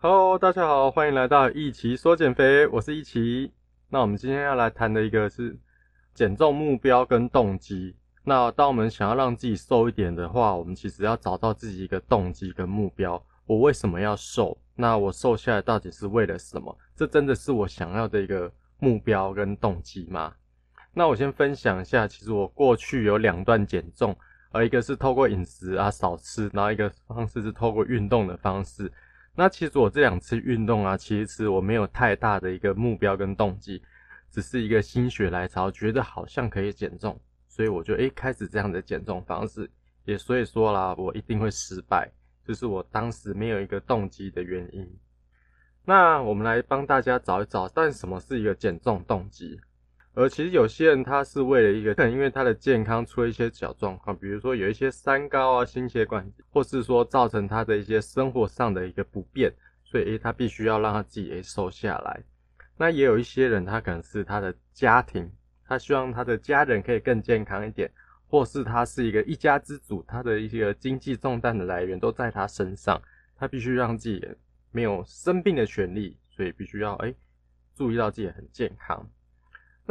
Hello，大家好，欢迎来到一奇说减肥，我是一奇。那我们今天要来谈的一个是减重目标跟动机。那当我们想要让自己瘦一点的话，我们其实要找到自己一个动机跟目标。我为什么要瘦？那我瘦下来到底是为了什么？这真的是我想要的一个目标跟动机吗？那我先分享一下，其实我过去有两段减重，而一个是透过饮食啊少吃，然后一个方式是透过运动的方式。那其实我这两次运动啊，其实我没有太大的一个目标跟动机，只是一个心血来潮，觉得好像可以减重，所以我就诶开始这样的减重方式，也所以说啦，我一定会失败，就是我当时没有一个动机的原因。那我们来帮大家找一找，但什么是一个减重动机？而其实有些人他是为了一个，可能因为他的健康出了一些小状况，比如说有一些三高啊、心血管，或是说造成他的一些生活上的一个不便，所以诶他必须要让他自己诶瘦下来。那也有一些人他可能是他的家庭，他希望他的家人可以更健康一点，或是他是一个一家之主，他的一些经济重担的来源都在他身上，他必须让自己没有生病的权利，所以必须要诶注意到自己很健康。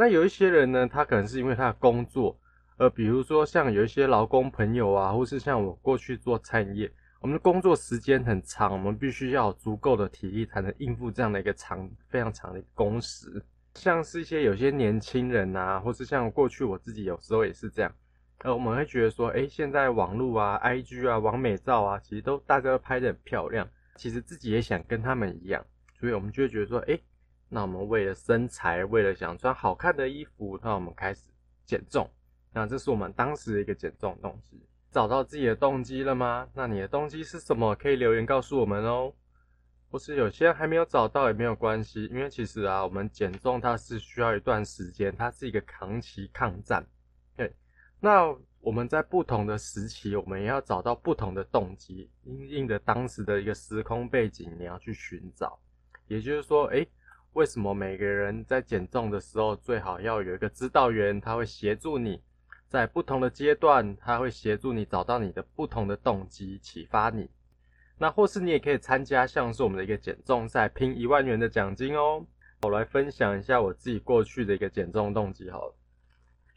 那有一些人呢，他可能是因为他的工作，呃，比如说像有一些劳工朋友啊，或是像我过去做餐饮业，我们的工作时间很长，我们必须要有足够的体力才能应付这样的一个长、非常长的工时。像是一些有些年轻人啊，或是像过去我自己有时候也是这样，呃，我们会觉得说，哎，现在网络啊、IG 啊、网美照啊，其实都大家都拍得很漂亮，其实自己也想跟他们一样，所以我们就会觉得说，哎。那我们为了身材，为了想穿好看的衣服，那我们开始减重。那这是我们当时的一个减重动机。找到自己的动机了吗？那你的动机是什么？可以留言告诉我们哦。或是有些人还没有找到也没有关系，因为其实啊，我们减重它是需要一段时间，它是一个长期抗战。对，那我们在不同的时期，我们也要找到不同的动机，因应的当时的一个时空背景，你要去寻找。也就是说，哎。为什么每个人在减重的时候最好要有一个指导员，他会协助你，在不同的阶段，他会协助你找到你的不同的动机，启发你。那或是你也可以参加像是我们的一个减重赛，拼一万元的奖金哦。我来分享一下我自己过去的一个减重动机好了。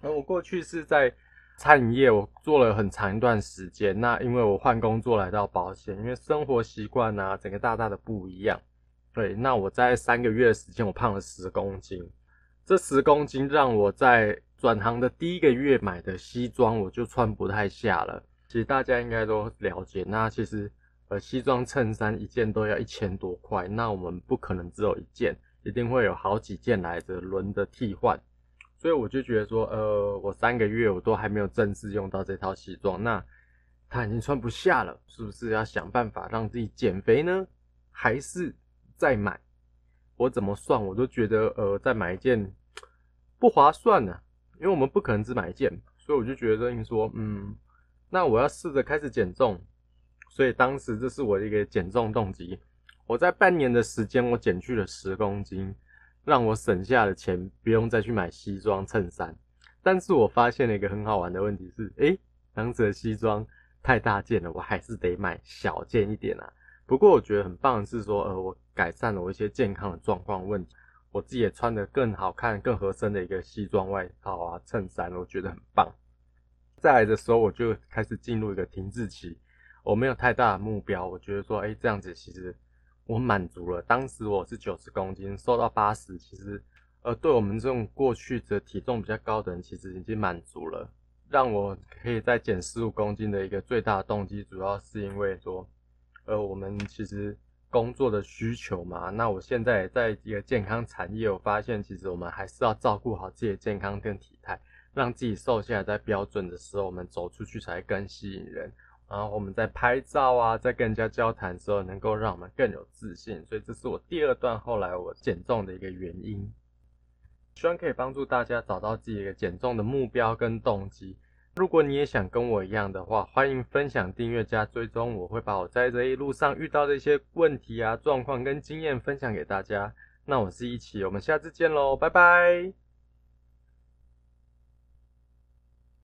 那我过去是在餐饮业，我做了很长一段时间。那因为我换工作来到保险，因为生活习惯啊，整个大大的不一样。对，那我在三个月的时间，我胖了十公斤。这十公斤让我在转行的第一个月买的西装，我就穿不太下了。其实大家应该都了解，那其实呃西装衬衫一件都要一千多块，那我们不可能只有一件，一定会有好几件来着轮的替换。所以我就觉得说，呃，我三个月我都还没有正式用到这套西装，那它已经穿不下了，是不是要想办法让自己减肥呢？还是？再买，我怎么算我都觉得呃再买一件不划算呢，因为我们不可能只买一件，所以我就觉得你说嗯，那我要试着开始减重，所以当时这是我的一个减重动机。我在半年的时间我减去了十公斤，让我省下的钱不用再去买西装衬衫。但是我发现了一个很好玩的问题是，诶，当时的西装太大件了，我还是得买小件一点啊。不过我觉得很棒的是说，呃，我改善了我一些健康的状况问题，我自己也穿的更好看、更合身的一个西装外套啊、衬衫，我觉得很棒。再来的时候，我就开始进入一个停滞期，我没有太大的目标，我觉得说，哎，这样子其实我满足了。当时我是九十公斤，瘦到八十，其实，呃，对我们这种过去的体重比较高的人，其实已经满足了。让我可以再减十五公斤的一个最大的动机，主要是因为说。呃，我们其实工作的需求嘛，那我现在在一个健康产业，我发现其实我们还是要照顾好自己的健康跟体态，让自己瘦下来在标准的时候，我们走出去才更吸引人。然后我们在拍照啊，在跟人家交谈的时候，能够让我们更有自信。所以这是我第二段后来我减重的一个原因，希望可以帮助大家找到自己一个减重的目标跟动机。如果你也想跟我一样的话，欢迎分享、订阅加追踪，我会把我在这一路上遇到的一些问题啊、状况跟经验分享给大家。那我是一起，我们下次见喽，拜拜。